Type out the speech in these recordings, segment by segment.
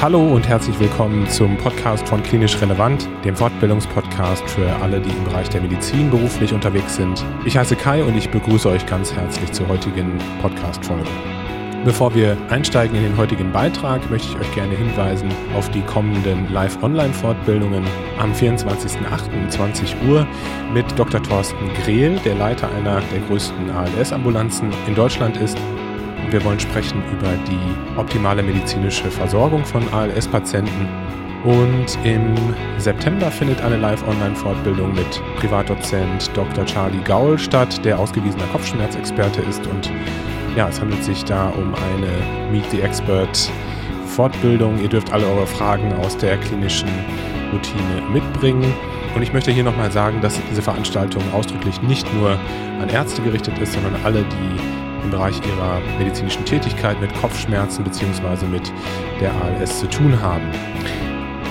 Hallo und herzlich willkommen zum Podcast von Klinisch Relevant, dem Fortbildungspodcast für alle, die im Bereich der Medizin beruflich unterwegs sind. Ich heiße Kai und ich begrüße euch ganz herzlich zur heutigen Podcast-Folge. Bevor wir einsteigen in den heutigen Beitrag, möchte ich euch gerne hinweisen auf die kommenden Live-Online-Fortbildungen am 24.08.20 Uhr mit Dr. Thorsten Grehl, der Leiter einer der größten ALS-Ambulanzen in Deutschland ist. Wir wollen sprechen über die optimale medizinische Versorgung von ALS-Patienten. Und im September findet eine Live-Online-Fortbildung mit Privatdozent Dr. Charlie Gaul statt, der ausgewiesener Kopfschmerzexperte ist und ja, es handelt sich da um eine Meet the Expert Fortbildung. Ihr dürft alle eure Fragen aus der klinischen Routine mitbringen. Und ich möchte hier nochmal sagen, dass diese Veranstaltung ausdrücklich nicht nur an Ärzte gerichtet ist, sondern alle, die im Bereich ihrer medizinischen Tätigkeit mit Kopfschmerzen bzw. mit der ALS zu tun haben.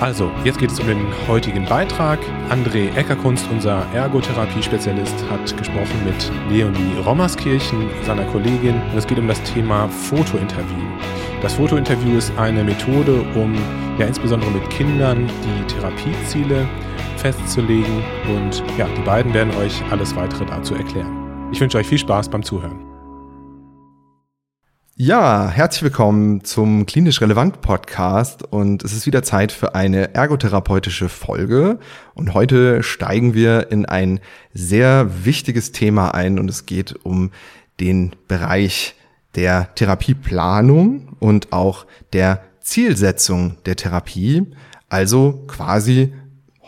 Also, jetzt geht es um den heutigen Beitrag. André Eckerkunst, unser Ergotherapie-Spezialist, hat gesprochen mit Leonie Rommerskirchen, seiner Kollegin. Und es geht um das Thema Fotointerview. Das Fotointerview ist eine Methode, um ja insbesondere mit Kindern die Therapieziele festzulegen. Und ja, die beiden werden euch alles weitere dazu erklären. Ich wünsche euch viel Spaß beim Zuhören. Ja, herzlich willkommen zum Klinisch Relevant Podcast und es ist wieder Zeit für eine ergotherapeutische Folge. Und heute steigen wir in ein sehr wichtiges Thema ein und es geht um den Bereich der Therapieplanung und auch der Zielsetzung der Therapie, also quasi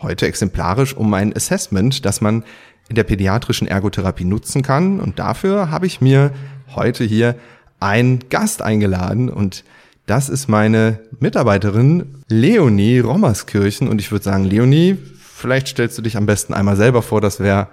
heute exemplarisch um ein Assessment, das man in der pädiatrischen Ergotherapie nutzen kann. Und dafür habe ich mir heute hier einen Gast eingeladen und das ist meine Mitarbeiterin Leonie Rommerskirchen und ich würde sagen, Leonie, vielleicht stellst du dich am besten einmal selber vor, das wäre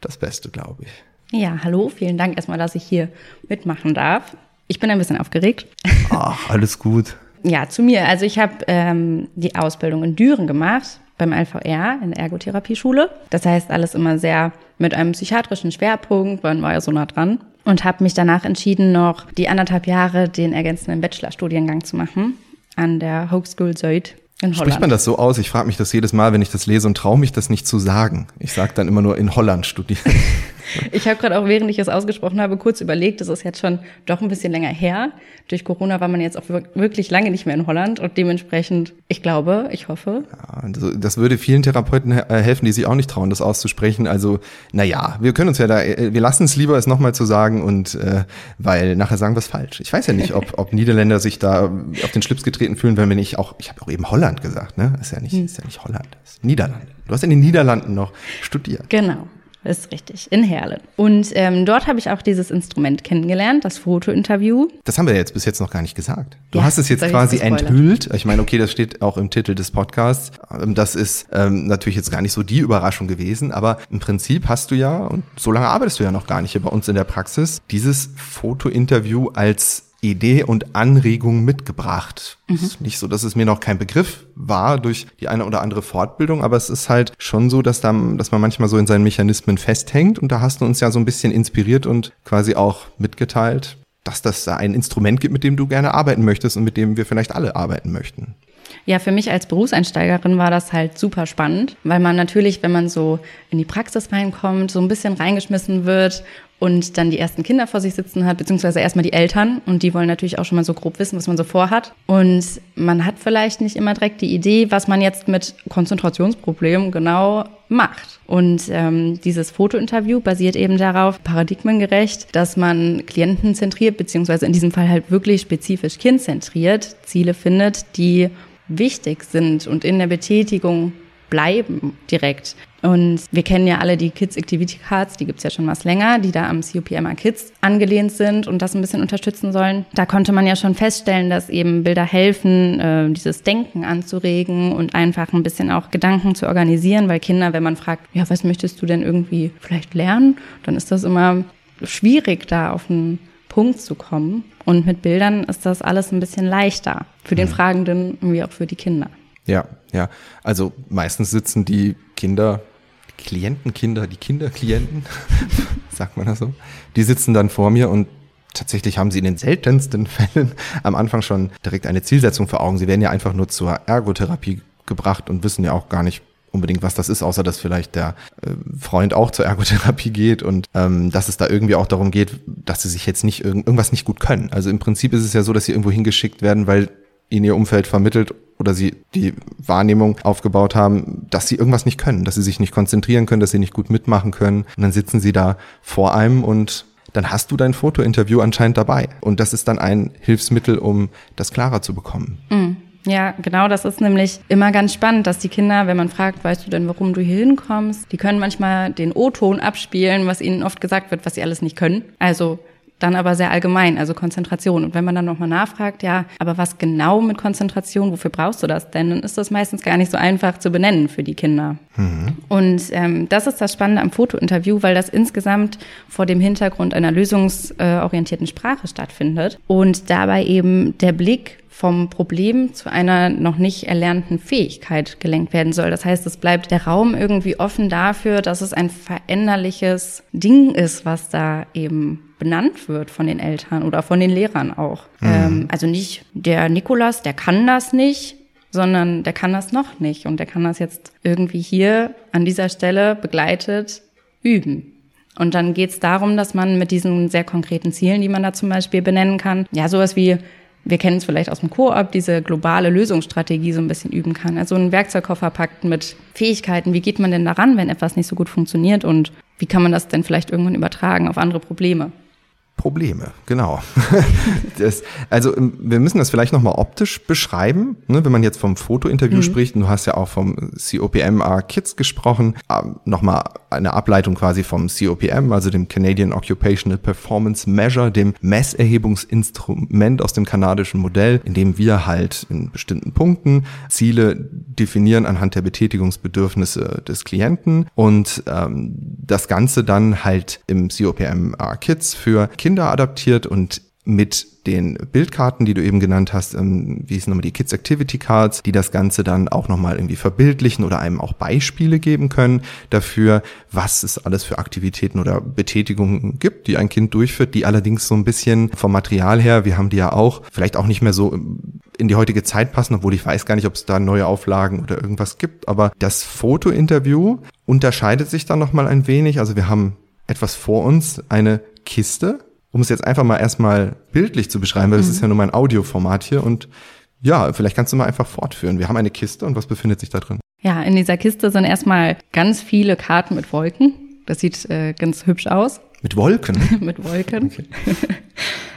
das Beste, glaube ich. Ja, hallo, vielen Dank erstmal, dass ich hier mitmachen darf. Ich bin ein bisschen aufgeregt. Ach, alles gut. ja, zu mir. Also ich habe ähm, die Ausbildung in Düren gemacht, beim LVR in der Ergotherapieschule. Das heißt, alles immer sehr mit einem psychiatrischen Schwerpunkt, man war ja so nah dran und habe mich danach entschieden, noch die anderthalb Jahre den ergänzenden Bachelorstudiengang zu machen an der Hochschule Zuid in Holland. Spricht man das so aus? Ich frage mich das jedes Mal, wenn ich das lese und traue mich das nicht zu sagen. Ich sage dann immer nur in Holland studieren. Ich habe gerade auch, während ich es ausgesprochen habe, kurz überlegt, das ist jetzt schon doch ein bisschen länger her. Durch Corona war man jetzt auch wirklich lange nicht mehr in Holland und dementsprechend, ich glaube, ich hoffe. Ja, also das würde vielen Therapeuten äh, helfen, die sich auch nicht trauen, das auszusprechen. Also, naja, wir können uns ja da, äh, wir lassen es lieber, es nochmal zu sagen und äh, weil nachher sagen wir es falsch. Ich weiß ja nicht, ob, ob Niederländer sich da auf den Schlips getreten fühlen, wenn wir nicht auch, ich habe auch eben Holland gesagt, ne? Ist ja nicht, hm. ist ja nicht Holland, ist Niederlande. Du hast in den Niederlanden noch studiert. Genau. Ist richtig, in Herlen. Und ähm, dort habe ich auch dieses Instrument kennengelernt, das Fotointerview. Das haben wir jetzt bis jetzt noch gar nicht gesagt. Du ja, hast es jetzt quasi enthüllt. Ich meine, okay, das steht auch im Titel des Podcasts. Ähm, das ist ähm, natürlich jetzt gar nicht so die Überraschung gewesen, aber im Prinzip hast du ja, und so lange arbeitest du ja noch gar nicht hier bei uns in der Praxis, dieses Fotointerview als Idee und Anregung mitgebracht. Mhm. Ist nicht so, dass es mir noch kein Begriff war durch die eine oder andere Fortbildung, aber es ist halt schon so, dass, da, dass man manchmal so in seinen Mechanismen festhängt und da hast du uns ja so ein bisschen inspiriert und quasi auch mitgeteilt, dass das da ein Instrument gibt, mit dem du gerne arbeiten möchtest und mit dem wir vielleicht alle arbeiten möchten. Ja, für mich als Berufseinsteigerin war das halt super spannend, weil man natürlich, wenn man so in die Praxis reinkommt, so ein bisschen reingeschmissen wird und dann die ersten Kinder vor sich sitzen hat, beziehungsweise erstmal die Eltern und die wollen natürlich auch schon mal so grob wissen, was man so vorhat. Und man hat vielleicht nicht immer direkt die Idee, was man jetzt mit Konzentrationsproblemen genau macht. Und ähm, dieses Fotointerview basiert eben darauf, paradigmengerecht, dass man klientenzentriert, beziehungsweise in diesem Fall halt wirklich spezifisch kindzentriert Ziele findet, die wichtig sind und in der Betätigung bleiben direkt. Und wir kennen ja alle die Kids Activity Cards, die gibt's ja schon was länger, die da am COPMA Kids angelehnt sind und das ein bisschen unterstützen sollen. Da konnte man ja schon feststellen, dass eben Bilder helfen, äh, dieses Denken anzuregen und einfach ein bisschen auch Gedanken zu organisieren, weil Kinder, wenn man fragt, ja, was möchtest du denn irgendwie vielleicht lernen, dann ist das immer schwierig, da auf einen Punkt zu kommen. Und mit Bildern ist das alles ein bisschen leichter. Für den mhm. Fragenden wie auch für die Kinder. Ja, ja. Also meistens sitzen die Kinder, Klientenkinder, die Kinderklienten, sagt man das so, die sitzen dann vor mir und tatsächlich haben sie in den seltensten Fällen am Anfang schon direkt eine Zielsetzung vor Augen. Sie werden ja einfach nur zur Ergotherapie gebracht und wissen ja auch gar nicht unbedingt, was das ist, außer dass vielleicht der äh, Freund auch zur Ergotherapie geht und ähm, dass es da irgendwie auch darum geht, dass sie sich jetzt nicht irg irgendwas nicht gut können. Also im Prinzip ist es ja so, dass sie irgendwo hingeschickt werden, weil ihnen ihr Umfeld vermittelt oder sie die Wahrnehmung aufgebaut haben, dass sie irgendwas nicht können, dass sie sich nicht konzentrieren können, dass sie nicht gut mitmachen können. Und dann sitzen sie da vor einem und dann hast du dein Fotointerview anscheinend dabei. Und das ist dann ein Hilfsmittel, um das klarer zu bekommen. Mhm. Ja, genau, das ist nämlich immer ganz spannend, dass die Kinder, wenn man fragt, weißt du denn, warum du hier hinkommst, die können manchmal den O-Ton abspielen, was ihnen oft gesagt wird, was sie alles nicht können. Also dann aber sehr allgemein, also Konzentration. Und wenn man dann nochmal nachfragt, ja, aber was genau mit Konzentration, wofür brauchst du das denn? Dann ist das meistens gar nicht so einfach zu benennen für die Kinder. Mhm. Und ähm, das ist das Spannende am Fotointerview, weil das insgesamt vor dem Hintergrund einer lösungsorientierten Sprache stattfindet und dabei eben der Blick vom Problem zu einer noch nicht erlernten Fähigkeit gelenkt werden soll. Das heißt, es bleibt der Raum irgendwie offen dafür, dass es ein veränderliches Ding ist, was da eben benannt wird von den Eltern oder von den Lehrern auch. Mhm. Ähm, also nicht der Nikolas, der kann das nicht, sondern der kann das noch nicht und der kann das jetzt irgendwie hier an dieser Stelle begleitet üben. Und dann geht es darum, dass man mit diesen sehr konkreten Zielen, die man da zum Beispiel benennen kann, ja, sowas wie wir kennen es vielleicht aus dem Koop, diese globale Lösungsstrategie so ein bisschen üben kann. Also ein Werkzeugkoffer packt mit Fähigkeiten. Wie geht man denn daran, wenn etwas nicht so gut funktioniert und wie kann man das denn vielleicht irgendwann übertragen auf andere Probleme? Probleme, genau. das, also ähm, wir müssen das vielleicht nochmal optisch beschreiben, ne, wenn man jetzt vom Fotointerview mhm. spricht, und du hast ja auch vom COPMR Kids gesprochen, ähm, nochmal eine Ableitung quasi vom COPM, also dem Canadian Occupational Performance Measure, dem Messerhebungsinstrument aus dem kanadischen Modell, in dem wir halt in bestimmten Punkten Ziele definieren anhand der Betätigungsbedürfnisse des Klienten und ähm, das Ganze dann halt im COPMR Kids für Kinder adaptiert und mit den Bildkarten, die du eben genannt hast, ähm, wie hießen nochmal die Kids Activity Cards, die das Ganze dann auch nochmal irgendwie verbildlichen oder einem auch Beispiele geben können dafür, was es alles für Aktivitäten oder Betätigungen gibt, die ein Kind durchführt, die allerdings so ein bisschen vom Material her, wir haben die ja auch, vielleicht auch nicht mehr so in die heutige Zeit passen, obwohl ich weiß gar nicht, ob es da neue Auflagen oder irgendwas gibt, aber das Fotointerview unterscheidet sich dann nochmal ein wenig, also wir haben etwas vor uns, eine Kiste, um es jetzt einfach mal erstmal bildlich zu beschreiben, weil es mhm. ist ja nur mein Audioformat hier und ja, vielleicht kannst du mal einfach fortführen. Wir haben eine Kiste und was befindet sich da drin? Ja, in dieser Kiste sind erstmal ganz viele Karten mit Wolken. Das sieht äh, ganz hübsch aus. Mit Wolken? mit Wolken. Okay.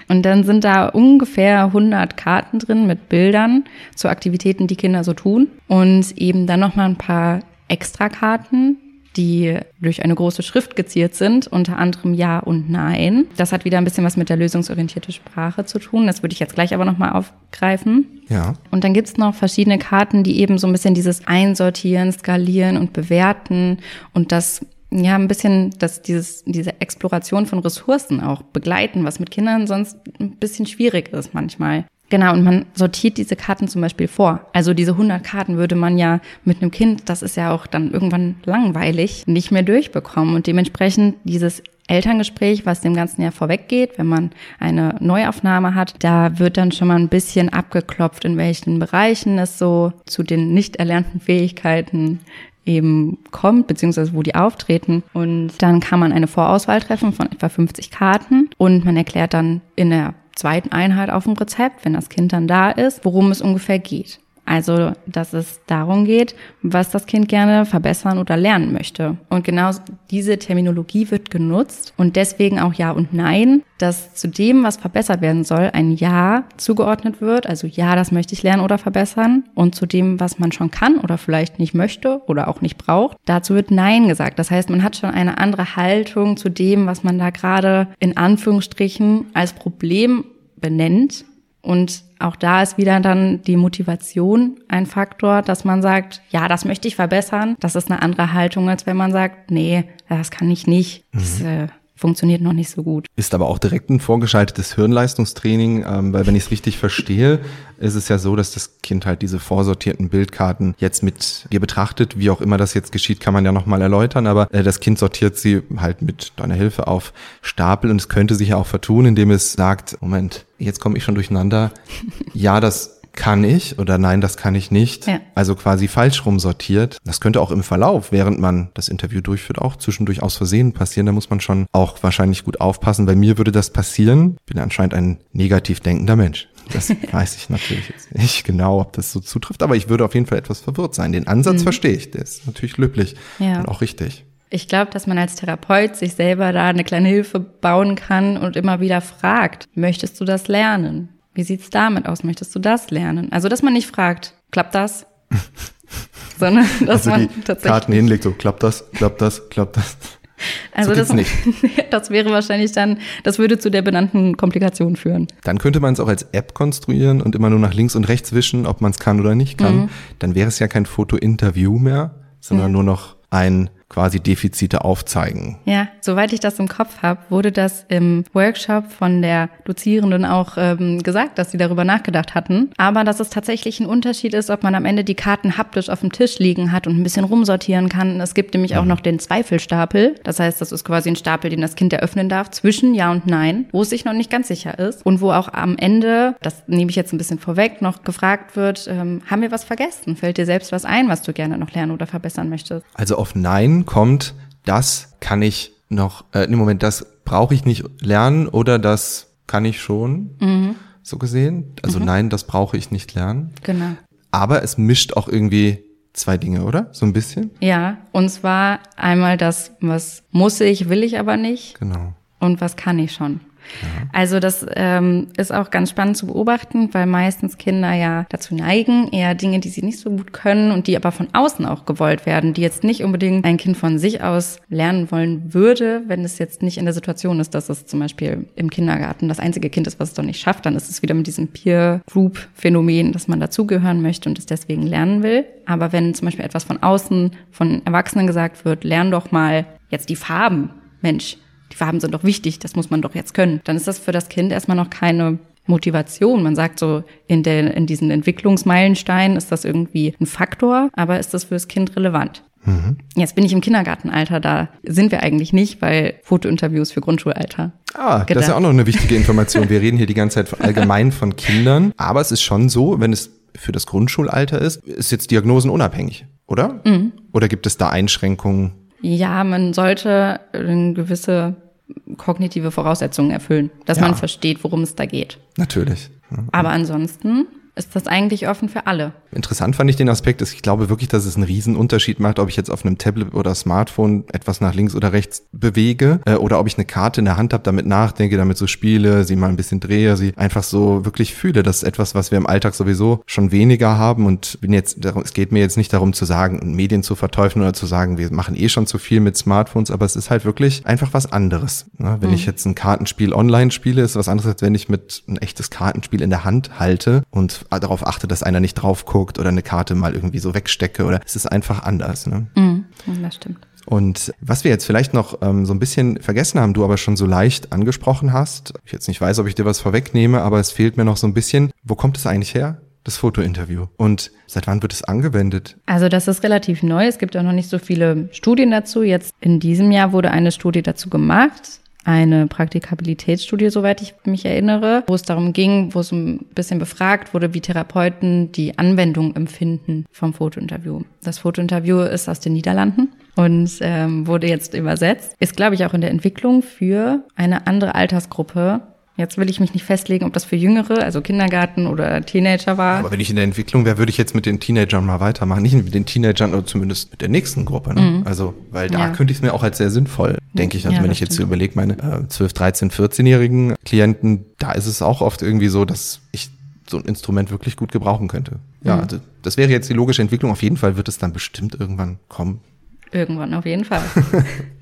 Und dann sind da ungefähr 100 Karten drin mit Bildern zu Aktivitäten, die Kinder so tun. Und eben dann nochmal ein paar Extrakarten die durch eine große Schrift geziert sind, unter anderem Ja und Nein. Das hat wieder ein bisschen was mit der lösungsorientierten Sprache zu tun. Das würde ich jetzt gleich aber nochmal aufgreifen. Ja. Und dann gibt's noch verschiedene Karten, die eben so ein bisschen dieses Einsortieren, Skalieren und Bewerten und das ja, ein bisschen, dass dieses, diese Exploration von Ressourcen auch begleiten, was mit Kindern sonst ein bisschen schwierig ist manchmal. Genau, und man sortiert diese Karten zum Beispiel vor. Also diese 100 Karten würde man ja mit einem Kind, das ist ja auch dann irgendwann langweilig, nicht mehr durchbekommen. Und dementsprechend dieses Elterngespräch, was dem ganzen Jahr vorweggeht, wenn man eine Neuaufnahme hat, da wird dann schon mal ein bisschen abgeklopft, in welchen Bereichen es so zu den nicht erlernten Fähigkeiten eben kommt, beziehungsweise wo die auftreten. Und dann kann man eine Vorauswahl treffen von etwa 50 Karten und man erklärt dann in der zweiten Einheit auf dem Rezept, wenn das Kind dann da ist, worum es ungefähr geht. Also, dass es darum geht, was das Kind gerne verbessern oder lernen möchte. Und genau diese Terminologie wird genutzt und deswegen auch Ja und Nein, dass zu dem, was verbessert werden soll, ein Ja zugeordnet wird. Also Ja, das möchte ich lernen oder verbessern. Und zu dem, was man schon kann oder vielleicht nicht möchte oder auch nicht braucht, dazu wird Nein gesagt. Das heißt, man hat schon eine andere Haltung zu dem, was man da gerade in Anführungsstrichen als Problem benennt und auch da ist wieder dann die Motivation ein Faktor, dass man sagt, ja, das möchte ich verbessern. Das ist eine andere Haltung, als wenn man sagt, nee, das kann ich nicht. Das mhm. äh, funktioniert noch nicht so gut. Ist aber auch direkt ein vorgeschaltetes Hirnleistungstraining, ähm, weil wenn ich es richtig verstehe, ist es ja so, dass das Kind halt diese vorsortierten Bildkarten jetzt mit dir betrachtet. Wie auch immer das jetzt geschieht, kann man ja nochmal erläutern, aber äh, das Kind sortiert sie halt mit deiner Hilfe auf Stapel und es könnte sich ja auch vertun, indem es sagt, Moment, jetzt komme ich schon durcheinander. Ja, das kann ich oder nein, das kann ich nicht. Ja. Also quasi falsch rum sortiert. Das könnte auch im Verlauf, während man das Interview durchführt, auch zwischendurch aus Versehen passieren. Da muss man schon auch wahrscheinlich gut aufpassen. Bei mir würde das passieren. Ich bin anscheinend ein negativ denkender Mensch. Das weiß ich natürlich jetzt nicht genau, ob das so zutrifft, aber ich würde auf jeden Fall etwas verwirrt sein. Den Ansatz mhm. verstehe ich, der ist natürlich löblich ja. und auch richtig. Ich glaube, dass man als Therapeut sich selber da eine kleine Hilfe bauen kann und immer wieder fragt, möchtest du das lernen? Wie sieht's damit aus? Möchtest du das lernen? Also, dass man nicht fragt, klappt das? Sondern, dass also man tatsächlich. Karten hinlegt, so, klappt das, klappt das, klappt das. Also so das, nicht. das wäre wahrscheinlich dann, das würde zu der benannten Komplikation führen. Dann könnte man es auch als App konstruieren und immer nur nach links und rechts wischen, ob man es kann oder nicht kann. Mhm. Dann wäre es ja kein Foto-Interview mehr, sondern mhm. nur noch ein quasi Defizite aufzeigen. Ja, soweit ich das im Kopf habe, wurde das im Workshop von der Dozierenden auch ähm, gesagt, dass sie darüber nachgedacht hatten. Aber dass es tatsächlich ein Unterschied ist, ob man am Ende die Karten haptisch auf dem Tisch liegen hat und ein bisschen rumsortieren kann. Es gibt nämlich auch mhm. noch den Zweifelstapel. Das heißt, das ist quasi ein Stapel, den das Kind eröffnen darf zwischen Ja und Nein, wo es sich noch nicht ganz sicher ist. Und wo auch am Ende, das nehme ich jetzt ein bisschen vorweg, noch gefragt wird, ähm, haben wir was vergessen? Fällt dir selbst was ein, was du gerne noch lernen oder verbessern möchtest? Also auf Nein kommt, das kann ich noch, äh, im Moment, das brauche ich nicht lernen oder das kann ich schon, mhm. so gesehen. Also mhm. nein, das brauche ich nicht lernen. Genau. Aber es mischt auch irgendwie zwei Dinge, oder? So ein bisschen? Ja, und zwar einmal das, was muss ich, will ich aber nicht. Genau. Und was kann ich schon. Also das ähm, ist auch ganz spannend zu beobachten, weil meistens Kinder ja dazu neigen, eher Dinge, die sie nicht so gut können und die aber von außen auch gewollt werden, die jetzt nicht unbedingt ein Kind von sich aus lernen wollen würde, wenn es jetzt nicht in der Situation ist, dass es zum Beispiel im Kindergarten das einzige Kind ist, was es doch nicht schafft, dann ist es wieder mit diesem Peer-Group-Phänomen, dass man dazugehören möchte und es deswegen lernen will. Aber wenn zum Beispiel etwas von außen, von Erwachsenen gesagt wird, lern doch mal jetzt die Farben, Mensch, die Farben sind doch wichtig, das muss man doch jetzt können. Dann ist das für das Kind erstmal noch keine Motivation. Man sagt so, in, der, in diesen Entwicklungsmeilensteinen ist das irgendwie ein Faktor, aber ist das für das Kind relevant? Mhm. Jetzt bin ich im Kindergartenalter, da sind wir eigentlich nicht, weil Fotointerviews für Grundschulalter. Ah, gedacht. das ist ja auch noch eine wichtige Information. Wir reden hier die ganze Zeit allgemein von Kindern, aber es ist schon so, wenn es für das Grundschulalter ist, ist jetzt diagnosenunabhängig, oder? Mhm. Oder gibt es da Einschränkungen? Ja, man sollte eine gewisse kognitive Voraussetzungen erfüllen, dass ja. man versteht, worum es da geht. Natürlich. Aber ansonsten ist das eigentlich offen für alle. Interessant fand ich den Aspekt, dass ich glaube wirklich, dass es einen riesen Unterschied macht, ob ich jetzt auf einem Tablet oder Smartphone etwas nach links oder rechts bewege äh, oder ob ich eine Karte in der Hand habe, damit nachdenke, damit so spiele, sie mal ein bisschen drehe, sie einfach so wirklich fühle. Das ist etwas, was wir im Alltag sowieso schon weniger haben und bin jetzt, es geht mir jetzt nicht darum zu sagen, Medien zu verteufeln oder zu sagen, wir machen eh schon zu viel mit Smartphones, aber es ist halt wirklich einfach was anderes. Ne? Wenn mhm. ich jetzt ein Kartenspiel online spiele, ist was anderes, als wenn ich mit ein echtes Kartenspiel in der Hand halte und darauf achte, dass einer nicht drauf guckt oder eine Karte mal irgendwie so wegstecke oder es ist einfach anders. Ne? Mm, das stimmt. Und was wir jetzt vielleicht noch ähm, so ein bisschen vergessen haben, du aber schon so leicht angesprochen hast, ich jetzt nicht weiß, ob ich dir was vorwegnehme, aber es fehlt mir noch so ein bisschen, wo kommt es eigentlich her? das Fotointerview. Und seit wann wird es angewendet? Also das ist relativ neu. Es gibt auch noch nicht so viele Studien dazu. Jetzt in diesem Jahr wurde eine Studie dazu gemacht eine Praktikabilitätsstudie, soweit ich mich erinnere, wo es darum ging, wo es ein bisschen befragt wurde, wie Therapeuten die Anwendung empfinden vom Fotointerview. Das Fotointerview ist aus den Niederlanden und ähm, wurde jetzt übersetzt. Ist, glaube ich, auch in der Entwicklung für eine andere Altersgruppe Jetzt will ich mich nicht festlegen, ob das für Jüngere, also Kindergarten oder Teenager war. Aber wenn ich in der Entwicklung wäre, würde ich jetzt mit den Teenagern mal weitermachen. Nicht mit den Teenagern, oder zumindest mit der nächsten Gruppe. Ne? Mhm. Also, weil da ja. könnte ich es mir auch als sehr sinnvoll, denke ich. Also ja, wenn ich jetzt so überlege, meine äh, 12, 13, 14-jährigen Klienten, da ist es auch oft irgendwie so, dass ich so ein Instrument wirklich gut gebrauchen könnte. Ja, mhm. also das wäre jetzt die logische Entwicklung. Auf jeden Fall wird es dann bestimmt irgendwann kommen. Irgendwann auf jeden Fall.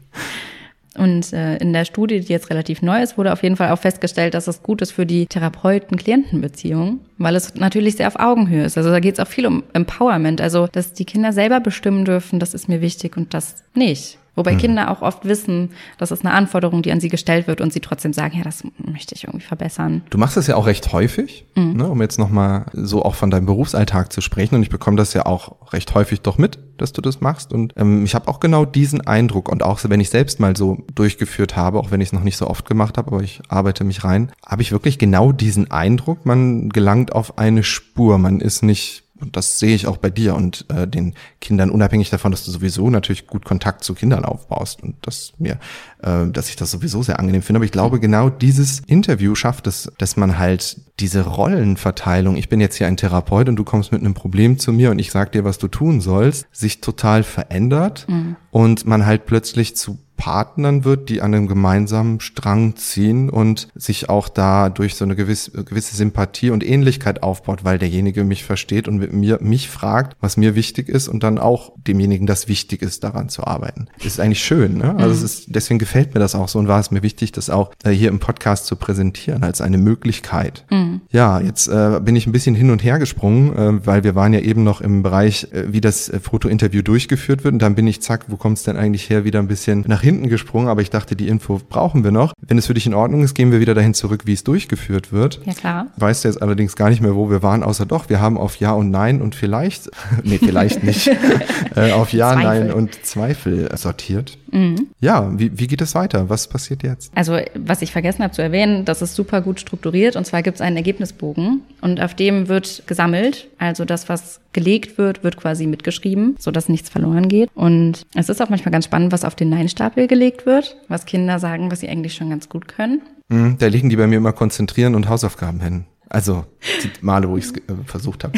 Und äh, in der Studie, die jetzt relativ neu ist, wurde auf jeden Fall auch festgestellt, dass es gut ist für die Therapeuten-Klienten-Beziehung, weil es natürlich sehr auf Augenhöhe ist. Also da geht es auch viel um Empowerment, also dass die Kinder selber bestimmen dürfen, das ist mir wichtig und das nicht. Wobei mhm. Kinder auch oft wissen, das ist eine Anforderung, die an sie gestellt wird und sie trotzdem sagen, ja, das möchte ich irgendwie verbessern. Du machst das ja auch recht häufig, mhm. ne, um jetzt nochmal so auch von deinem Berufsalltag zu sprechen. Und ich bekomme das ja auch recht häufig doch mit, dass du das machst. Und ähm, ich habe auch genau diesen Eindruck und auch wenn ich selbst mal so durchgeführt habe, auch wenn ich es noch nicht so oft gemacht habe, aber ich arbeite mich rein, habe ich wirklich genau diesen Eindruck, man gelangt auf eine Spur. Man ist nicht und das sehe ich auch bei dir und äh, den Kindern, unabhängig davon, dass du sowieso natürlich gut Kontakt zu Kindern aufbaust und dass mir, äh, dass ich das sowieso sehr angenehm finde. Aber ich glaube, genau dieses Interview schafft es, dass man halt diese Rollenverteilung, ich bin jetzt hier ein Therapeut und du kommst mit einem Problem zu mir und ich sag dir, was du tun sollst, sich total verändert mhm. und man halt plötzlich zu Partnern wird, die an einem gemeinsamen Strang ziehen und sich auch da durch so eine gewisse, gewisse Sympathie und Ähnlichkeit aufbaut, weil derjenige mich versteht und mit mir mich fragt, was mir wichtig ist und dann auch demjenigen das wichtig ist, daran zu arbeiten. Das ist eigentlich schön, ne? Also es ist, deswegen gefällt mir das auch so und war es mir wichtig, das auch äh, hier im Podcast zu präsentieren als eine Möglichkeit. Mhm. Ja, jetzt äh, bin ich ein bisschen hin und her gesprungen, äh, weil wir waren ja eben noch im Bereich, äh, wie das äh, Fotointerview durchgeführt wird und dann bin ich zack, wo kommt es denn eigentlich her, wieder ein bisschen nach hinten gesprungen, aber ich dachte, die Info brauchen wir noch. Wenn es für dich in Ordnung ist, gehen wir wieder dahin zurück, wie es durchgeführt wird. Ja, klar. Weißt du jetzt allerdings gar nicht mehr, wo wir waren, außer doch, wir haben auf Ja und Nein und vielleicht, nee, vielleicht nicht, äh, auf Ja, Zweifel. Nein und Zweifel sortiert. Mhm. Ja, wie, wie geht es weiter? Was passiert jetzt? Also, was ich vergessen habe zu erwähnen, das ist super gut strukturiert und zwar gibt es einen Ergebnisbogen und auf dem wird gesammelt, also das, was gelegt wird, wird quasi mitgeschrieben, sodass nichts verloren geht. Und es ist auch manchmal ganz spannend, was auf den Nein-Stapel gelegt wird, was Kinder sagen, was sie eigentlich schon ganz gut können. Mhm, da liegen die bei mir immer konzentrieren und Hausaufgaben hin. Also die Male, wo ich es äh, versucht habe.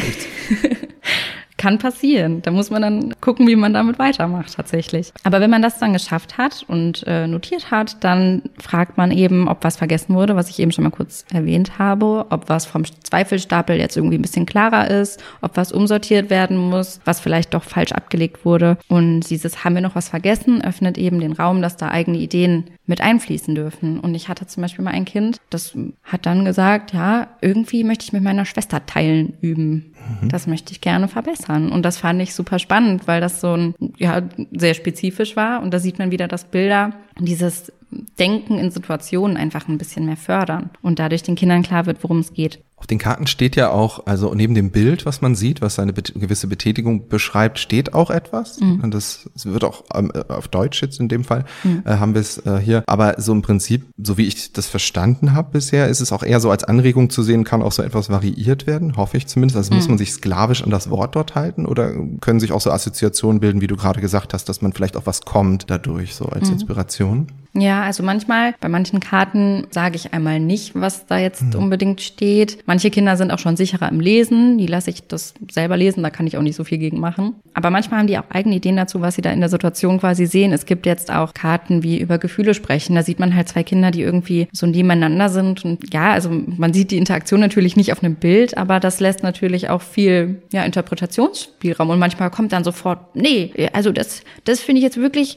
Kann passieren. Da muss man dann gucken, wie man damit weitermacht tatsächlich. Aber wenn man das dann geschafft hat und äh, notiert hat, dann fragt man eben, ob was vergessen wurde, was ich eben schon mal kurz erwähnt habe, ob was vom Zweifelstapel jetzt irgendwie ein bisschen klarer ist, ob was umsortiert werden muss, was vielleicht doch falsch abgelegt wurde. Und dieses haben wir noch was vergessen, öffnet eben den Raum, dass da eigene Ideen mit einfließen dürfen. Und ich hatte zum Beispiel mal ein Kind, das hat dann gesagt, ja, irgendwie möchte ich mit meiner Schwester teilen üben. Das möchte ich gerne verbessern. Und das fand ich super spannend, weil das so ein, ja, sehr spezifisch war. Und da sieht man wieder, dass Bilder dieses Denken in Situationen einfach ein bisschen mehr fördern und dadurch den Kindern klar wird, worum es geht. Auf den Karten steht ja auch, also neben dem Bild, was man sieht, was eine gewisse Betätigung beschreibt, steht auch etwas. Mhm. Und das, wird auch ähm, auf Deutsch jetzt in dem Fall, mhm. äh, haben wir es äh, hier. Aber so im Prinzip, so wie ich das verstanden habe bisher, ist es auch eher so als Anregung zu sehen, kann auch so etwas variiert werden, hoffe ich zumindest. Also mhm. muss man sich sklavisch an das Wort dort halten oder können sich auch so Assoziationen bilden, wie du gerade gesagt hast, dass man vielleicht auch was kommt dadurch, so als mhm. Inspiration? Ja, also manchmal, bei manchen Karten sage ich einmal nicht, was da jetzt mhm. unbedingt steht. Manche Kinder sind auch schon sicherer im Lesen, die lasse ich das selber lesen, da kann ich auch nicht so viel gegen machen. Aber manchmal haben die auch eigene Ideen dazu, was sie da in der Situation quasi sehen. Es gibt jetzt auch Karten wie über Gefühle sprechen. Da sieht man halt zwei Kinder, die irgendwie so nebeneinander sind. Und ja, also man sieht die Interaktion natürlich nicht auf einem Bild, aber das lässt natürlich auch viel ja, Interpretationsspielraum. Und manchmal kommt dann sofort, nee, also das, das finde ich jetzt wirklich,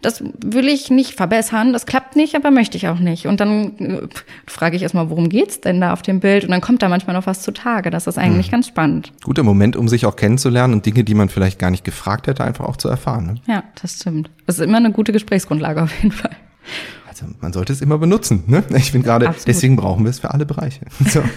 das will ich nicht verbessern verbessern. Das klappt nicht, aber möchte ich auch nicht. Und dann äh, frage ich erstmal, worum geht's denn da auf dem Bild? Und dann kommt da manchmal noch was zutage. Das ist eigentlich mhm. ganz spannend. Guter Moment, um sich auch kennenzulernen und Dinge, die man vielleicht gar nicht gefragt hätte, einfach auch zu erfahren. Ne? Ja, das stimmt. Das ist immer eine gute Gesprächsgrundlage auf jeden Fall. Also man sollte es immer benutzen. Ne? Ich bin gerade, deswegen brauchen wir es für alle Bereiche. So.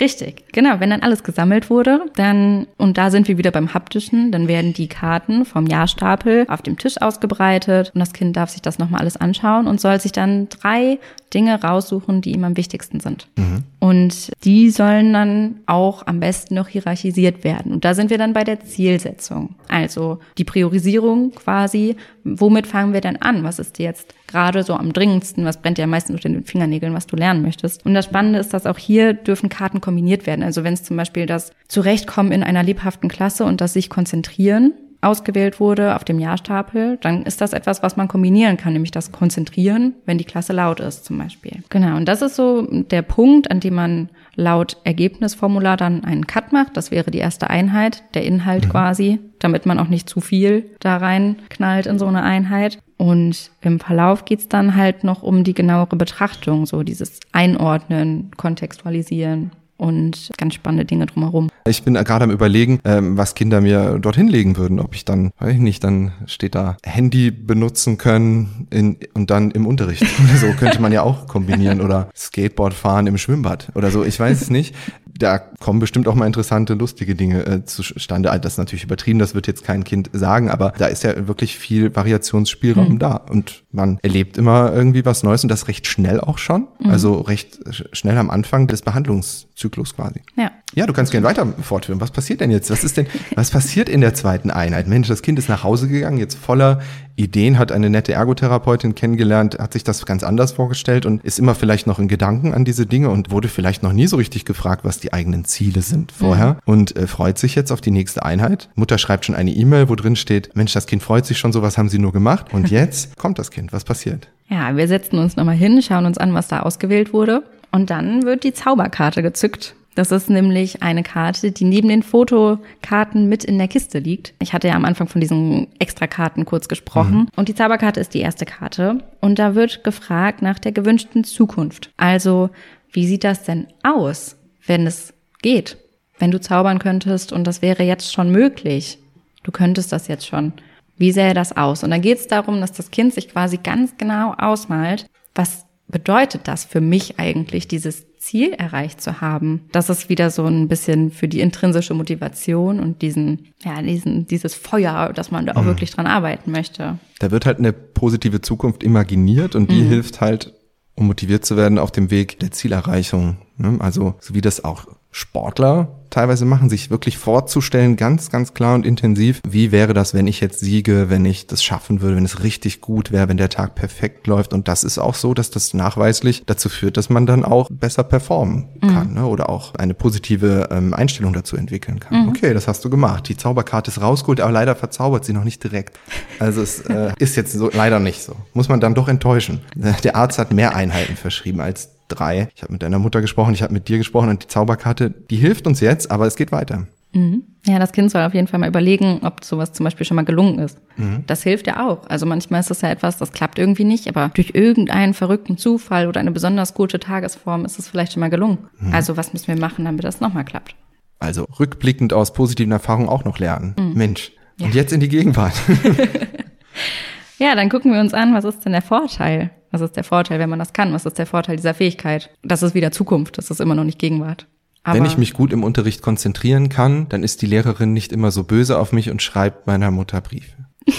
Richtig, genau. Wenn dann alles gesammelt wurde, dann, und da sind wir wieder beim Haptischen, dann werden die Karten vom Jahrstapel auf dem Tisch ausgebreitet und das Kind darf sich das nochmal alles anschauen und soll sich dann drei Dinge raussuchen, die ihm am wichtigsten sind. Mhm. Und die sollen dann auch am besten noch hierarchisiert werden. Und da sind wir dann bei der Zielsetzung. Also die Priorisierung quasi. Womit fangen wir denn an? Was ist jetzt gerade so am dringendsten? Was brennt dir am meisten unter den Fingernägeln, was du lernen möchtest? Und das Spannende ist, dass auch hier dürfen Karten kombiniert werden. Also wenn es zum Beispiel das Zurechtkommen in einer lebhaften Klasse und das sich konzentrieren ausgewählt wurde auf dem Jahrstapel, dann ist das etwas, was man kombinieren kann, nämlich das Konzentrieren, wenn die Klasse laut ist zum Beispiel. Genau, und das ist so der Punkt, an dem man laut Ergebnisformular dann einen Cut macht. Das wäre die erste Einheit, der Inhalt mhm. quasi, damit man auch nicht zu viel da rein knallt in so eine Einheit. Und im Verlauf geht's dann halt noch um die genauere Betrachtung, so dieses Einordnen, Kontextualisieren und ganz spannende Dinge drumherum. Ich bin gerade am überlegen, ähm, was Kinder mir dorthin legen würden. Ob ich dann, weiß ich nicht, dann steht da Handy benutzen können in, und dann im Unterricht. so könnte man ja auch kombinieren oder Skateboard fahren im Schwimmbad oder so. Ich weiß es nicht da kommen bestimmt auch mal interessante, lustige Dinge äh, zustande. Also das ist natürlich übertrieben, das wird jetzt kein Kind sagen, aber da ist ja wirklich viel Variationsspielraum mhm. da und man erlebt immer irgendwie was Neues und das recht schnell auch schon. Mhm. Also recht schnell am Anfang des Behandlungszyklus quasi. Ja. Ja, du kannst gerne weiter fortführen. Was passiert denn jetzt? Was ist denn, was passiert in der zweiten Einheit? Mensch, das Kind ist nach Hause gegangen, jetzt voller Ideen, hat eine nette Ergotherapeutin kennengelernt, hat sich das ganz anders vorgestellt und ist immer vielleicht noch in Gedanken an diese Dinge und wurde vielleicht noch nie so richtig gefragt, was die eigenen Ziele sind vorher mhm. und äh, freut sich jetzt auf die nächste Einheit. Mutter schreibt schon eine E-Mail, wo drin steht, Mensch, das Kind freut sich schon, so was haben sie nur gemacht. Und jetzt kommt das Kind. Was passiert? Ja, wir setzen uns nochmal hin, schauen uns an, was da ausgewählt wurde. Und dann wird die Zauberkarte gezückt das ist nämlich eine Karte, die neben den Fotokarten mit in der Kiste liegt. Ich hatte ja am Anfang von diesen Extrakarten kurz gesprochen. Mhm. Und die Zauberkarte ist die erste Karte. Und da wird gefragt nach der gewünschten Zukunft. Also, wie sieht das denn aus, wenn es geht? Wenn du zaubern könntest und das wäre jetzt schon möglich. Du könntest das jetzt schon. Wie sähe das aus? Und dann geht es darum, dass das Kind sich quasi ganz genau ausmalt, was bedeutet das für mich eigentlich, dieses Ziel erreicht zu haben. Das ist wieder so ein bisschen für die intrinsische Motivation und diesen, ja, diesen, dieses Feuer, dass man da auch mhm. wirklich dran arbeiten möchte. Da wird halt eine positive Zukunft imaginiert und die mhm. hilft halt, um motiviert zu werden auf dem Weg der Zielerreichung. Ne? Also, so wie das auch Sportler teilweise machen, sich wirklich vorzustellen, ganz, ganz klar und intensiv, wie wäre das, wenn ich jetzt siege, wenn ich das schaffen würde, wenn es richtig gut wäre, wenn der Tag perfekt läuft. Und das ist auch so, dass das nachweislich dazu führt, dass man dann auch besser performen mhm. kann mhm. ne? oder auch eine positive ähm, Einstellung dazu entwickeln kann. Mhm. Okay, das hast du gemacht. Die Zauberkarte ist rausgeholt, aber leider verzaubert sie noch nicht direkt. Also es äh, ist jetzt so leider nicht so. Muss man dann doch enttäuschen. Der Arzt hat mehr Einheiten verschrieben als drei. Ich habe mit deiner Mutter gesprochen, ich habe mit dir gesprochen und die Zauberkarte, die hilft uns jetzt, aber es geht weiter. Mhm. Ja, das Kind soll auf jeden Fall mal überlegen, ob sowas zum Beispiel schon mal gelungen ist. Mhm. Das hilft ja auch. Also manchmal ist das ja etwas, das klappt irgendwie nicht, aber durch irgendeinen verrückten Zufall oder eine besonders gute Tagesform ist es vielleicht schon mal gelungen. Mhm. Also was müssen wir machen, damit das nochmal klappt? Also rückblickend aus positiven Erfahrungen auch noch lernen. Mhm. Mensch. Ja. Und jetzt in die Gegenwart. ja, dann gucken wir uns an, was ist denn der Vorteil? Was ist der Vorteil, wenn man das kann? Was ist der Vorteil dieser Fähigkeit? Das ist wieder Zukunft, das ist immer noch nicht Gegenwart. Aber wenn ich mich gut im Unterricht konzentrieren kann, dann ist die Lehrerin nicht immer so böse auf mich und schreibt meiner Mutter Briefe.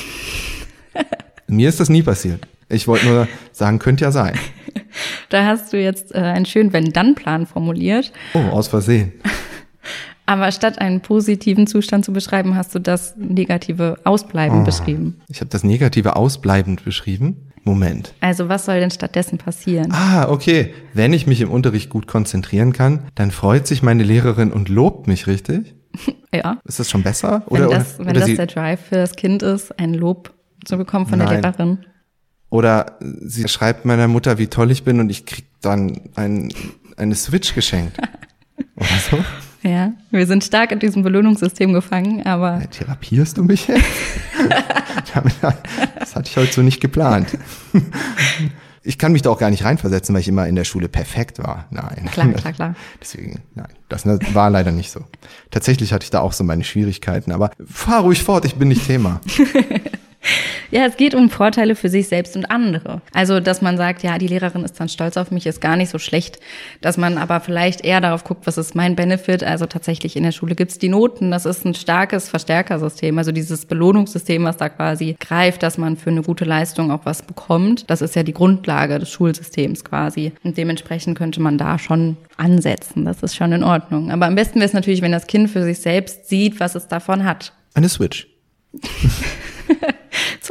Mir ist das nie passiert. Ich wollte nur sagen, könnte ja sein. Da hast du jetzt äh, einen schönen Wenn-Dann-Plan formuliert. Oh, aus Versehen. Aber statt einen positiven Zustand zu beschreiben, hast du das negative Ausbleiben oh, beschrieben. Ich habe das negative Ausbleibend beschrieben. Moment. Also was soll denn stattdessen passieren? Ah, okay. Wenn ich mich im Unterricht gut konzentrieren kann, dann freut sich meine Lehrerin und lobt mich, richtig? ja. Ist das schon besser? Oder, wenn das, oder, wenn das der Drive für das Kind ist, ein Lob zu bekommen von Nein. der Lehrerin. Oder sie schreibt meiner Mutter, wie toll ich bin und ich krieg dann ein, eine Switch geschenkt. oder so. Ja, wir sind stark in diesem Belohnungssystem gefangen, aber. Ja, therapierst du mich jetzt? das hatte ich heute so nicht geplant. Ich kann mich da auch gar nicht reinversetzen, weil ich immer in der Schule perfekt war. Nein. Klar, klar, klar. Deswegen, nein, das war leider nicht so. Tatsächlich hatte ich da auch so meine Schwierigkeiten, aber fahr ruhig fort, ich bin nicht Thema. Ja, es geht um Vorteile für sich selbst und andere. Also, dass man sagt, ja, die Lehrerin ist dann stolz auf mich, ist gar nicht so schlecht. Dass man aber vielleicht eher darauf guckt, was ist mein Benefit. Also tatsächlich in der Schule gibt's die Noten. Das ist ein starkes Verstärkersystem. Also dieses Belohnungssystem, was da quasi greift, dass man für eine gute Leistung auch was bekommt. Das ist ja die Grundlage des Schulsystems quasi. Und dementsprechend könnte man da schon ansetzen. Das ist schon in Ordnung. Aber am besten wäre es natürlich, wenn das Kind für sich selbst sieht, was es davon hat. Eine Switch.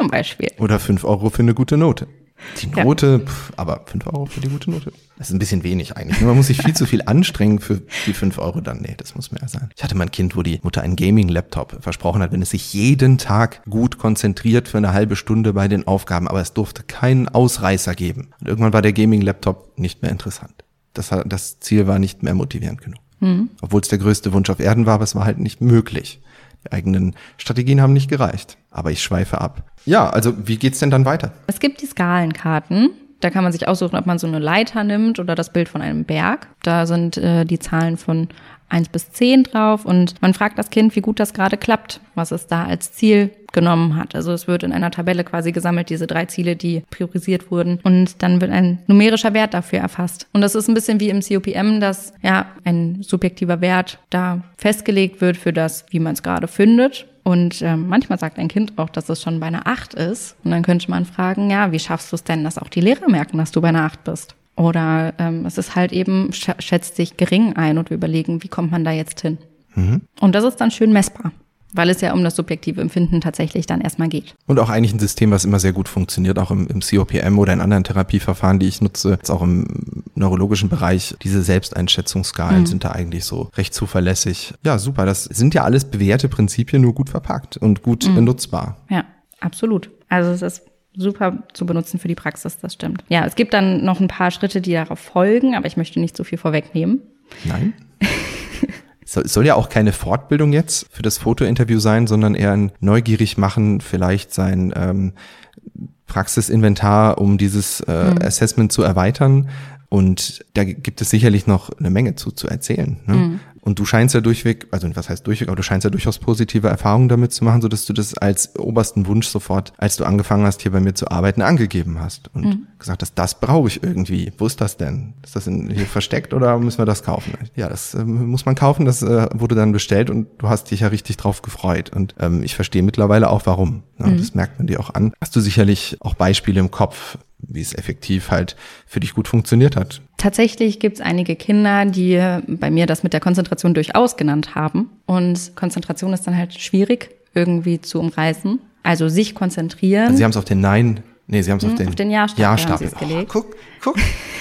Zum Beispiel. Oder fünf Euro für eine gute Note. Die Note, ja. pf, aber fünf Euro für die gute Note. Das ist ein bisschen wenig eigentlich. Man muss sich viel zu viel anstrengen für die fünf Euro dann. Nee, das muss mehr sein. Ich hatte mein Kind, wo die Mutter einen Gaming-Laptop versprochen hat, wenn es sich jeden Tag gut konzentriert für eine halbe Stunde bei den Aufgaben, aber es durfte keinen Ausreißer geben. Und irgendwann war der Gaming-Laptop nicht mehr interessant. Das, das Ziel war nicht mehr motivierend genug. Mhm. Obwohl es der größte Wunsch auf Erden war, aber es war halt nicht möglich. Die eigenen Strategien haben nicht gereicht. Aber ich schweife ab. Ja, also wie geht's denn dann weiter? Es gibt die Skalenkarten. Da kann man sich aussuchen, ob man so eine Leiter nimmt oder das Bild von einem Berg. Da sind äh, die Zahlen von eins bis zehn drauf und man fragt das Kind, wie gut das gerade klappt, was es da als Ziel genommen hat. Also es wird in einer Tabelle quasi gesammelt, diese drei Ziele, die priorisiert wurden. Und dann wird ein numerischer Wert dafür erfasst. Und das ist ein bisschen wie im COPM, dass ja ein subjektiver Wert da festgelegt wird für das, wie man es gerade findet. Und äh, manchmal sagt ein Kind auch, dass es schon bei einer Acht ist. Und dann könnte man fragen, ja, wie schaffst du es denn, dass auch die Lehrer merken, dass du bei einer Acht bist? Oder ähm, es ist halt eben, schätzt sich gering ein und wir überlegen, wie kommt man da jetzt hin? Mhm. Und das ist dann schön messbar weil es ja um das subjektive Empfinden tatsächlich dann erstmal geht. Und auch eigentlich ein System, was immer sehr gut funktioniert, auch im, im COPM oder in anderen Therapieverfahren, die ich nutze, jetzt auch im neurologischen Bereich. Diese Selbsteinschätzungsskalen mhm. sind da eigentlich so recht zuverlässig. Ja, super. Das sind ja alles bewährte Prinzipien, nur gut verpackt und gut mhm. nutzbar. Ja, absolut. Also es ist super zu benutzen für die Praxis, das stimmt. Ja, es gibt dann noch ein paar Schritte, die darauf folgen, aber ich möchte nicht so viel vorwegnehmen. Nein. Es soll ja auch keine Fortbildung jetzt für das Fotointerview sein, sondern eher ein neugierig machen, vielleicht sein ähm, Praxisinventar, um dieses äh, mhm. Assessment zu erweitern. Und da gibt es sicherlich noch eine Menge zu, zu erzählen. Ne? Mhm. Und du scheinst ja durchweg, also was heißt durchweg, aber du scheinst ja durchaus positive Erfahrungen damit zu machen, so dass du das als obersten Wunsch sofort, als du angefangen hast, hier bei mir zu arbeiten, angegeben hast und mhm. gesagt hast, das brauche ich irgendwie. Wo ist das denn? Ist das in, hier versteckt oder müssen wir das kaufen? Ja, das äh, muss man kaufen, das äh, wurde dann bestellt und du hast dich ja richtig drauf gefreut. Und ähm, ich verstehe mittlerweile auch warum. Ja, mhm. Das merkt man dir auch an. Hast du sicherlich auch Beispiele im Kopf, wie es effektiv halt für dich gut funktioniert hat. Tatsächlich gibt es einige Kinder, die bei mir das mit der Konzentration durchaus genannt haben. Und Konzentration ist dann halt schwierig irgendwie zu umreißen. Also sich konzentrieren. Also Sie haben es auf den Nein, nee, Sie haben es auf hm, den, auf den Ja-Stapel Ja-Stapel. Oh, guck, guck.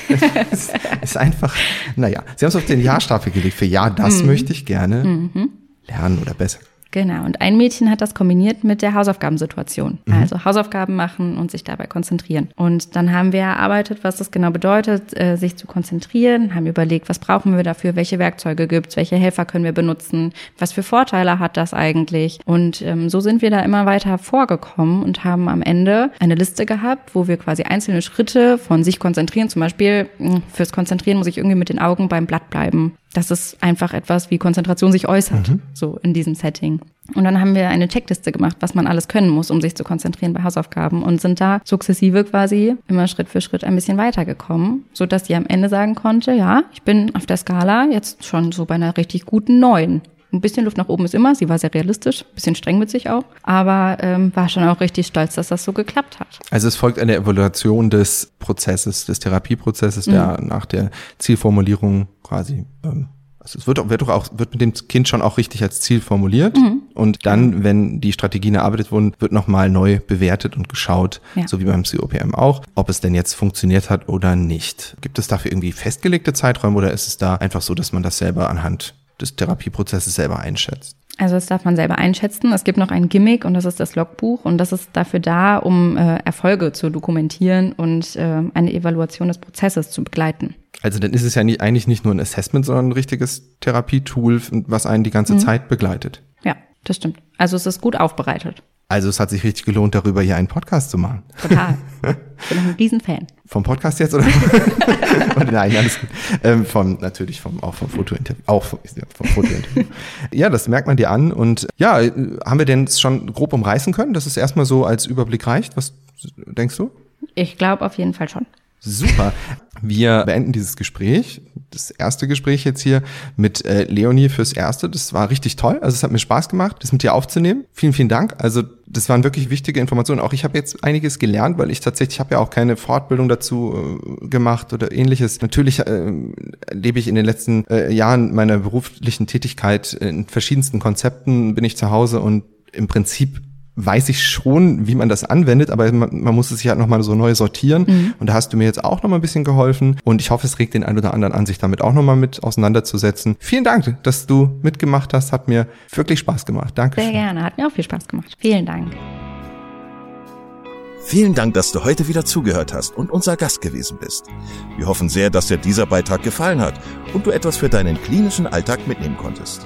es ist einfach, naja, Sie haben es auf den Ja-Stapel gelegt. Für Ja, das mhm. möchte ich gerne mhm. lernen oder besser Genau, und ein Mädchen hat das kombiniert mit der Hausaufgabensituation. Mhm. Also Hausaufgaben machen und sich dabei konzentrieren. Und dann haben wir erarbeitet, was das genau bedeutet, äh, sich zu konzentrieren, haben überlegt, was brauchen wir dafür, welche Werkzeuge gibt's, welche Helfer können wir benutzen, was für Vorteile hat das eigentlich. Und ähm, so sind wir da immer weiter vorgekommen und haben am Ende eine Liste gehabt, wo wir quasi einzelne Schritte von sich konzentrieren, zum Beispiel hm, fürs Konzentrieren muss ich irgendwie mit den Augen beim Blatt bleiben das ist einfach etwas, wie Konzentration sich äußert, mhm. so in diesem Setting. Und dann haben wir eine Checkliste gemacht, was man alles können muss, um sich zu konzentrieren bei Hausaufgaben und sind da sukzessive quasi immer Schritt für Schritt ein bisschen weitergekommen, so dass sie am Ende sagen konnte, ja, ich bin auf der Skala jetzt schon so bei einer richtig guten neun. Ein bisschen Luft nach oben ist immer. Sie war sehr realistisch, ein bisschen streng mit sich auch, aber ähm, war schon auch richtig stolz, dass das so geklappt hat. Also es folgt eine Evaluation des Prozesses, des Therapieprozesses, mhm. der nach der Zielformulierung quasi ähm, also es wird, wird doch auch, wird mit dem Kind schon auch richtig als Ziel formuliert. Mhm. Und dann, wenn die Strategien erarbeitet wurden, wird nochmal neu bewertet und geschaut, ja. so wie beim COPM auch, ob es denn jetzt funktioniert hat oder nicht. Gibt es dafür irgendwie festgelegte Zeiträume oder ist es da einfach so, dass man das selber anhand des Therapieprozesses selber einschätzt? Also das darf man selber einschätzen. Es gibt noch ein Gimmick und das ist das Logbuch und das ist dafür da, um äh, Erfolge zu dokumentieren und äh, eine Evaluation des Prozesses zu begleiten. Also dann ist es ja nicht, eigentlich nicht nur ein Assessment, sondern ein richtiges Therapietool, was einen die ganze mhm. Zeit begleitet. Ja, das stimmt. Also es ist gut aufbereitet. Also es hat sich richtig gelohnt, darüber hier einen Podcast zu machen. Total. Ich bin ein Riesenfan. Vom Podcast jetzt oder? Nein, alles gut. Ähm, vom, natürlich vom, auch vom Fotointerview. Auch vom, ja, vom Fotointerview. ja, das merkt man dir an. Und ja, haben wir denn schon grob umreißen können, dass es erstmal so als Überblick reicht? Was denkst du? Ich glaube auf jeden Fall schon. Super. Wir beenden dieses Gespräch, das erste Gespräch jetzt hier mit äh, Leonie fürs erste. Das war richtig toll. Also es hat mir Spaß gemacht, das mit dir aufzunehmen. Vielen, vielen Dank. Also das waren wirklich wichtige Informationen. Auch ich habe jetzt einiges gelernt, weil ich tatsächlich habe ja auch keine Fortbildung dazu äh, gemacht oder ähnliches. Natürlich äh, lebe ich in den letzten äh, Jahren meiner beruflichen Tätigkeit in verschiedensten Konzepten, bin ich zu Hause und im Prinzip weiß ich schon, wie man das anwendet, aber man, man muss es sich halt nochmal so neu sortieren. Mhm. Und da hast du mir jetzt auch nochmal ein bisschen geholfen. Und ich hoffe, es regt den einen oder anderen an, sich damit auch nochmal mit auseinanderzusetzen. Vielen Dank, dass du mitgemacht hast. Hat mir wirklich Spaß gemacht. Danke. Sehr gerne. Hat mir auch viel Spaß gemacht. Vielen Dank. Vielen Dank, dass du heute wieder zugehört hast und unser Gast gewesen bist. Wir hoffen sehr, dass dir dieser Beitrag gefallen hat und du etwas für deinen klinischen Alltag mitnehmen konntest.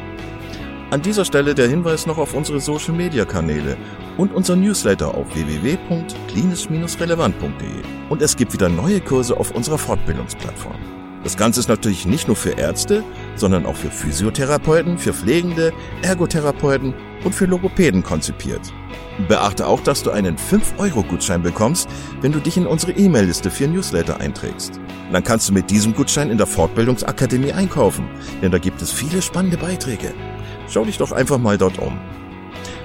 An dieser Stelle der Hinweis noch auf unsere Social Media Kanäle und unser Newsletter auf www.klinisch-relevant.de. Und es gibt wieder neue Kurse auf unserer Fortbildungsplattform. Das Ganze ist natürlich nicht nur für Ärzte, sondern auch für Physiotherapeuten, für Pflegende, Ergotherapeuten und für Logopäden konzipiert. Beachte auch, dass du einen 5-Euro-Gutschein bekommst, wenn du dich in unsere E-Mail-Liste für Newsletter einträgst. Dann kannst du mit diesem Gutschein in der Fortbildungsakademie einkaufen, denn da gibt es viele spannende Beiträge. Schau dich doch einfach mal dort um.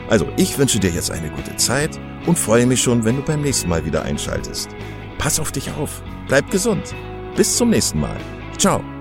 Also, ich wünsche dir jetzt eine gute Zeit und freue mich schon, wenn du beim nächsten Mal wieder einschaltest. Pass auf dich auf, bleib gesund. Bis zum nächsten Mal. Ciao.